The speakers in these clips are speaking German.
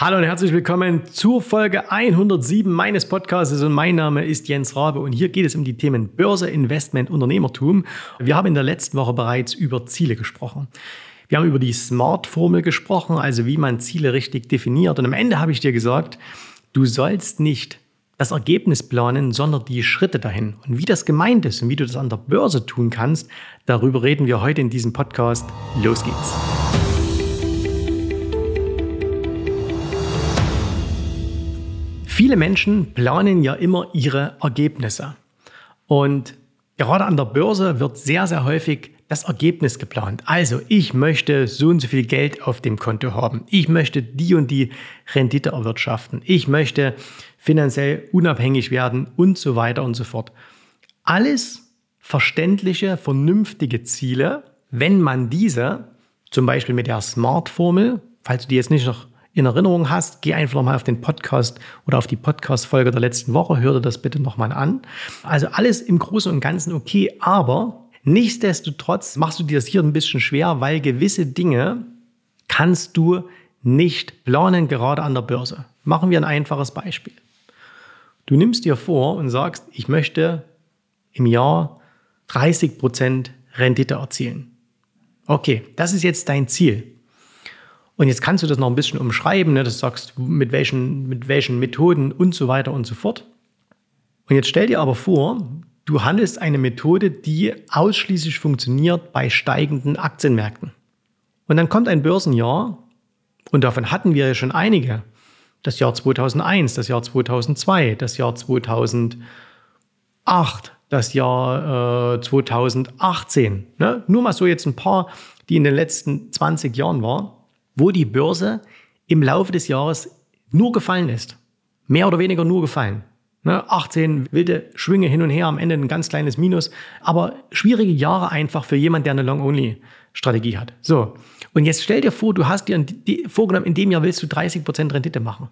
Hallo und herzlich willkommen zur Folge 107 meines Podcasts und mein Name ist Jens Rabe und hier geht es um die Themen Börse, Investment, Unternehmertum. Wir haben in der letzten Woche bereits über Ziele gesprochen. Wir haben über die Smart-Formel gesprochen, also wie man Ziele richtig definiert und am Ende habe ich dir gesagt, du sollst nicht das Ergebnis planen, sondern die Schritte dahin. Und wie das gemeint ist und wie du das an der Börse tun kannst, darüber reden wir heute in diesem Podcast. Los geht's. Viele Menschen planen ja immer ihre Ergebnisse. Und gerade an der Börse wird sehr, sehr häufig das Ergebnis geplant. Also ich möchte so und so viel Geld auf dem Konto haben. Ich möchte die und die Rendite erwirtschaften. Ich möchte finanziell unabhängig werden und so weiter und so fort. Alles verständliche, vernünftige Ziele, wenn man diese, zum Beispiel mit der Smart-Formel, falls du die jetzt nicht noch in Erinnerung hast, geh einfach nochmal auf den Podcast oder auf die Podcast-Folge der letzten Woche, hör dir das bitte nochmal an. Also alles im Großen und Ganzen okay, aber nichtsdestotrotz machst du dir das hier ein bisschen schwer, weil gewisse Dinge kannst du nicht planen, gerade an der Börse. Machen wir ein einfaches Beispiel. Du nimmst dir vor und sagst, ich möchte im Jahr 30 Prozent Rendite erzielen. Okay, das ist jetzt dein Ziel. Und jetzt kannst du das noch ein bisschen umschreiben, ne? das sagst mit welchen, mit welchen Methoden und so weiter und so fort. Und jetzt stell dir aber vor, du handelst eine Methode, die ausschließlich funktioniert bei steigenden Aktienmärkten. Und dann kommt ein Börsenjahr, und davon hatten wir ja schon einige. Das Jahr 2001, das Jahr 2002, das Jahr 2008, das Jahr äh, 2018. Ne? Nur mal so jetzt ein paar, die in den letzten 20 Jahren waren wo die Börse im Laufe des Jahres nur gefallen ist. Mehr oder weniger nur gefallen. 18 ne, wilde Schwünge hin und her, am Ende ein ganz kleines Minus. Aber schwierige Jahre einfach für jemand, der eine Long-Only-Strategie hat. So. Und jetzt stell dir vor, du hast dir vorgenommen, in dem Jahr willst du 30% Rendite machen.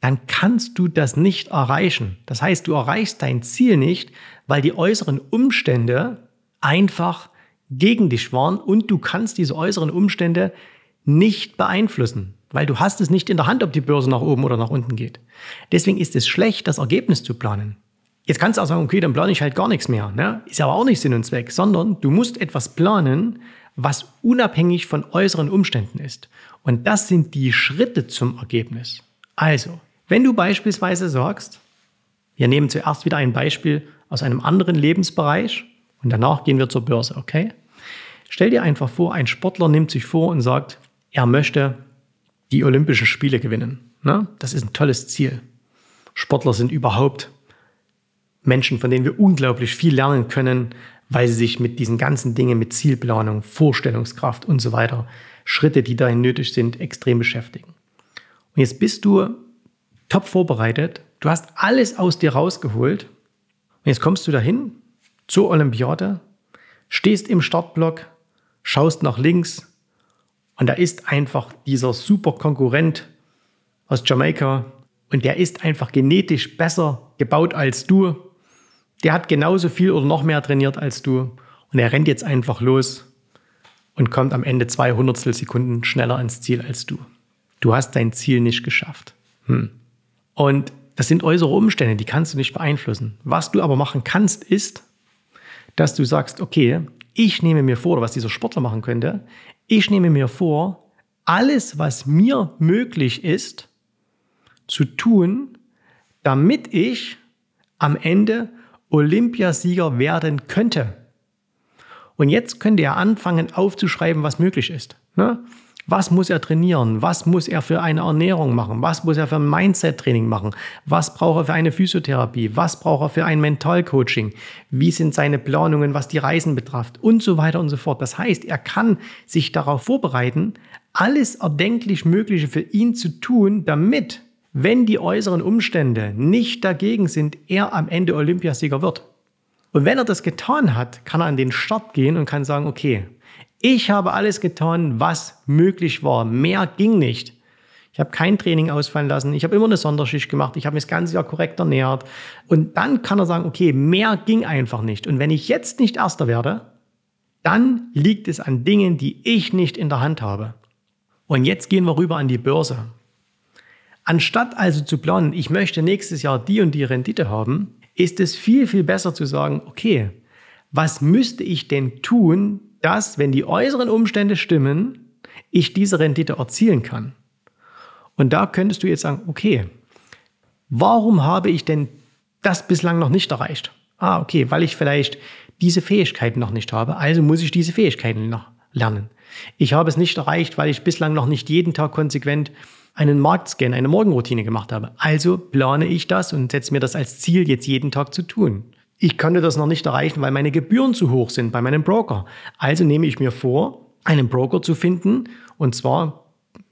Dann kannst du das nicht erreichen. Das heißt, du erreichst dein Ziel nicht, weil die äußeren Umstände einfach gegen dich waren und du kannst diese äußeren Umstände nicht beeinflussen, weil du hast es nicht in der Hand, ob die Börse nach oben oder nach unten geht. Deswegen ist es schlecht, das Ergebnis zu planen. Jetzt kannst du auch sagen, okay, dann plane ich halt gar nichts mehr. Ne? Ist aber auch nicht Sinn und Zweck, sondern du musst etwas planen, was unabhängig von äußeren Umständen ist. Und das sind die Schritte zum Ergebnis. Also, wenn du beispielsweise sagst, wir nehmen zuerst wieder ein Beispiel aus einem anderen Lebensbereich und danach gehen wir zur Börse, okay? Stell dir einfach vor, ein Sportler nimmt sich vor und sagt, er möchte die Olympischen Spiele gewinnen. Ne? Das ist ein tolles Ziel. Sportler sind überhaupt Menschen, von denen wir unglaublich viel lernen können, weil sie sich mit diesen ganzen Dingen, mit Zielplanung, Vorstellungskraft und so weiter, Schritte, die dahin nötig sind, extrem beschäftigen. Und jetzt bist du top vorbereitet, du hast alles aus dir rausgeholt und jetzt kommst du dahin zur Olympiade, stehst im Startblock, schaust nach links, und da ist einfach dieser super Konkurrent aus Jamaika und der ist einfach genetisch besser gebaut als du. Der hat genauso viel oder noch mehr trainiert als du und er rennt jetzt einfach los und kommt am Ende zwei Hundertstel Sekunden schneller ans Ziel als du. Du hast dein Ziel nicht geschafft. Hm. Und das sind äußere Umstände, die kannst du nicht beeinflussen. Was du aber machen kannst, ist, dass du sagst, okay, ich nehme mir vor, was dieser Sportler machen könnte, ich nehme mir vor, alles, was mir möglich ist, zu tun, damit ich am Ende Olympiasieger werden könnte. Und jetzt könnte er anfangen aufzuschreiben, was möglich ist. Ne? Was muss er trainieren? Was muss er für eine Ernährung machen? Was muss er für ein Mindset-Training machen? Was braucht er für eine Physiotherapie? Was braucht er für ein Mentalcoaching? Wie sind seine Planungen, was die Reisen betrifft? Und so weiter und so fort. Das heißt, er kann sich darauf vorbereiten, alles erdenklich Mögliche für ihn zu tun, damit, wenn die äußeren Umstände nicht dagegen sind, er am Ende Olympiasieger wird. Und wenn er das getan hat, kann er an den Start gehen und kann sagen, okay, ich habe alles getan, was möglich war. Mehr ging nicht. Ich habe kein Training ausfallen lassen. Ich habe immer eine Sonderschicht gemacht. Ich habe mich das ganze Jahr korrekt ernährt. Und dann kann er sagen, okay, mehr ging einfach nicht. Und wenn ich jetzt nicht Erster werde, dann liegt es an Dingen, die ich nicht in der Hand habe. Und jetzt gehen wir rüber an die Börse. Anstatt also zu planen, ich möchte nächstes Jahr die und die Rendite haben, ist es viel, viel besser zu sagen, okay, was müsste ich denn tun, dass, wenn die äußeren Umstände stimmen, ich diese Rendite erzielen kann? Und da könntest du jetzt sagen, okay, warum habe ich denn das bislang noch nicht erreicht? Ah, okay, weil ich vielleicht diese Fähigkeiten noch nicht habe, also muss ich diese Fähigkeiten noch lernen. Ich habe es nicht erreicht, weil ich bislang noch nicht jeden Tag konsequent einen Marktscan, eine Morgenroutine gemacht habe. Also plane ich das und setze mir das als Ziel, jetzt jeden Tag zu tun. Ich konnte das noch nicht erreichen, weil meine Gebühren zu hoch sind bei meinem Broker. Also nehme ich mir vor, einen Broker zu finden und zwar,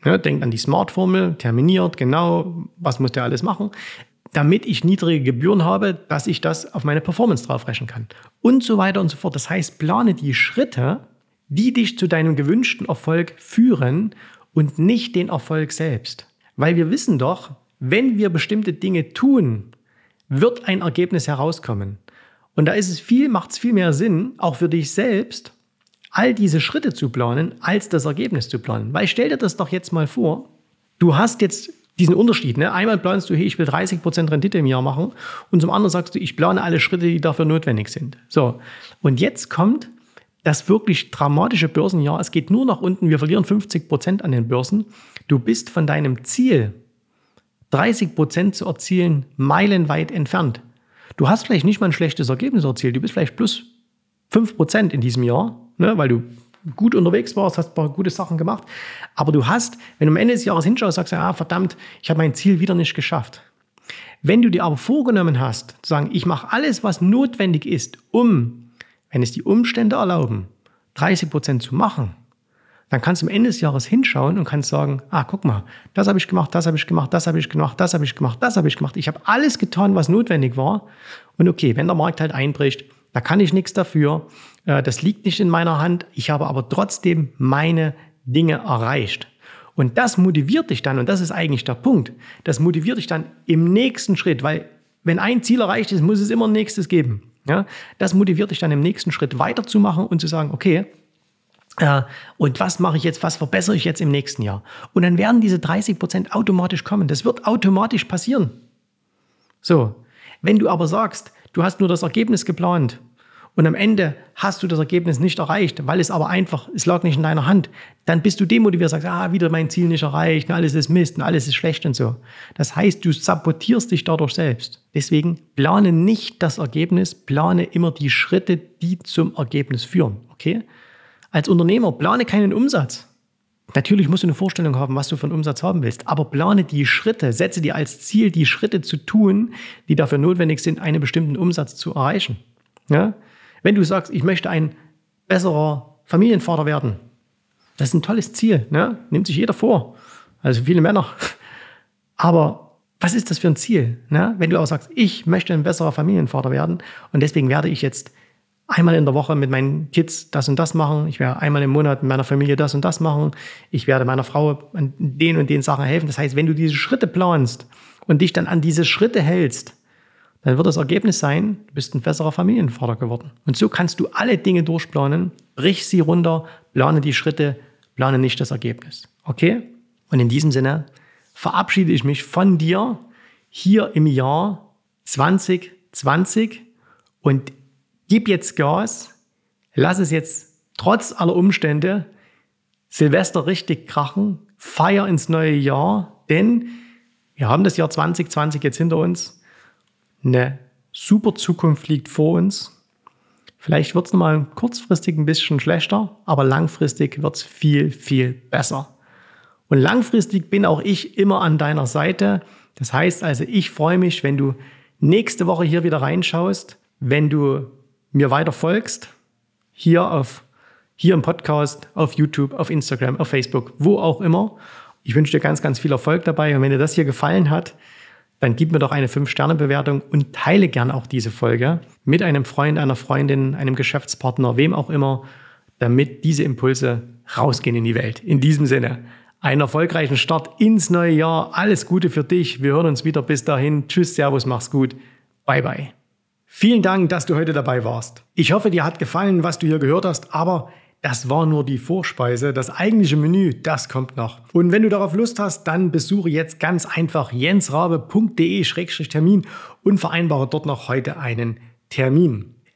ja, denkt an die Smart-Formel, terminiert, genau, was muss der alles machen, damit ich niedrige Gebühren habe, dass ich das auf meine Performance draufrechnen kann. Und so weiter und so fort. Das heißt, plane die Schritte, die dich zu deinem gewünschten Erfolg führen und nicht den Erfolg selbst. Weil wir wissen doch, wenn wir bestimmte Dinge tun, wird ein Ergebnis herauskommen. Und da ist es viel, macht es viel mehr Sinn, auch für dich selbst, all diese Schritte zu planen, als das Ergebnis zu planen. Weil stell dir das doch jetzt mal vor, du hast jetzt diesen Unterschied. Ne? Einmal planst du, hey, ich will 30% Rendite im Jahr machen und zum anderen sagst du, ich plane alle Schritte, die dafür notwendig sind. So, und jetzt kommt das wirklich dramatische Börsenjahr. Es geht nur nach unten. Wir verlieren 50 Prozent an den Börsen. Du bist von deinem Ziel, 30 Prozent zu erzielen, meilenweit entfernt. Du hast vielleicht nicht mal ein schlechtes Ergebnis erzielt. Du bist vielleicht plus 5 Prozent in diesem Jahr, ne, weil du gut unterwegs warst, hast ein paar gute Sachen gemacht. Aber du hast, wenn du am Ende des Jahres hinschaust, sagst du, ah, verdammt, ich habe mein Ziel wieder nicht geschafft. Wenn du dir aber vorgenommen hast, zu sagen, ich mache alles, was notwendig ist, um wenn es die Umstände erlauben, 30 Prozent zu machen, dann kannst du am Ende des Jahres hinschauen und kannst sagen, ah, guck mal, das habe ich gemacht, das habe ich gemacht, das habe ich gemacht, das habe ich gemacht, das habe ich gemacht. Ich habe alles getan, was notwendig war. Und okay, wenn der Markt halt einbricht, da kann ich nichts dafür. Äh, das liegt nicht in meiner Hand. Ich habe aber trotzdem meine Dinge erreicht. Und das motiviert dich dann, und das ist eigentlich der Punkt, das motiviert dich dann im nächsten Schritt, weil wenn ein Ziel erreicht ist, muss es immer ein nächstes geben. Ja, das motiviert dich dann im nächsten Schritt weiterzumachen und zu sagen, okay, äh, und was mache ich jetzt, was verbessere ich jetzt im nächsten Jahr? Und dann werden diese 30 Prozent automatisch kommen. Das wird automatisch passieren. So, wenn du aber sagst, du hast nur das Ergebnis geplant und am Ende hast du das Ergebnis nicht erreicht, weil es aber einfach, es lag nicht in deiner Hand, dann bist du demotiviert, sagst, ah, wieder mein Ziel nicht erreicht, alles ist Mist und alles ist schlecht und so. Das heißt, du sabotierst dich dadurch selbst. Deswegen plane nicht das Ergebnis, plane immer die Schritte, die zum Ergebnis führen. Okay? Als Unternehmer plane keinen Umsatz. Natürlich musst du eine Vorstellung haben, was du für einen Umsatz haben willst, aber plane die Schritte, setze dir als Ziel, die Schritte zu tun, die dafür notwendig sind, einen bestimmten Umsatz zu erreichen. Ja? Wenn du sagst, ich möchte ein besserer Familienvater werden, das ist ein tolles Ziel, ne? nimmt sich jeder vor, also viele Männer. Aber was ist das für ein Ziel? Ne? Wenn du auch sagst, ich möchte ein besserer Familienvater werden und deswegen werde ich jetzt einmal in der Woche mit meinen Kids das und das machen, ich werde einmal im Monat mit meiner Familie das und das machen, ich werde meiner Frau an den und den Sachen helfen. Das heißt, wenn du diese Schritte planst und dich dann an diese Schritte hältst, dann wird das Ergebnis sein, du bist ein besserer Familienvater geworden. Und so kannst du alle Dinge durchplanen, brich sie runter, plane die Schritte, plane nicht das Ergebnis. Okay? Und in diesem Sinne verabschiede ich mich von dir hier im Jahr 2020 und gib jetzt Gas, lass es jetzt trotz aller Umstände Silvester richtig krachen, feier ins neue Jahr, denn wir haben das Jahr 2020 jetzt hinter uns eine super Zukunft liegt vor uns. Vielleicht wird es nochmal kurzfristig ein bisschen schlechter, aber langfristig wird es viel, viel besser. Und langfristig bin auch ich immer an deiner Seite. Das heißt also, ich freue mich, wenn du nächste Woche hier wieder reinschaust, wenn du mir weiter folgst, hier auf hier im Podcast, auf YouTube, auf Instagram, auf Facebook, wo auch immer. Ich wünsche dir ganz, ganz viel Erfolg dabei. Und wenn dir das hier gefallen hat, dann gib mir doch eine 5-Sterne-Bewertung und teile gern auch diese Folge mit einem Freund, einer Freundin, einem Geschäftspartner, wem auch immer, damit diese Impulse rausgehen in die Welt. In diesem Sinne, einen erfolgreichen Start ins neue Jahr. Alles Gute für dich. Wir hören uns wieder. Bis dahin. Tschüss, Servus, mach's gut. Bye, bye. Vielen Dank, dass du heute dabei warst. Ich hoffe, dir hat gefallen, was du hier gehört hast, aber das war nur die Vorspeise. Das eigentliche Menü, das kommt noch. Und wenn du darauf Lust hast, dann besuche jetzt ganz einfach jensrabe.de-termin und vereinbare dort noch heute einen Termin.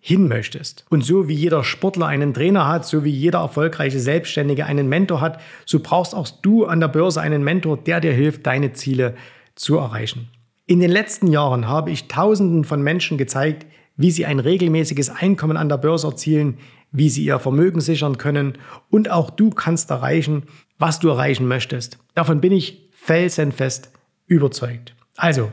hin möchtest. Und so wie jeder Sportler einen Trainer hat, so wie jeder erfolgreiche Selbstständige einen Mentor hat, so brauchst auch du an der Börse einen Mentor, der dir hilft, deine Ziele zu erreichen. In den letzten Jahren habe ich Tausenden von Menschen gezeigt, wie sie ein regelmäßiges Einkommen an der Börse erzielen, wie sie ihr Vermögen sichern können und auch du kannst erreichen, was du erreichen möchtest. Davon bin ich felsenfest überzeugt. Also,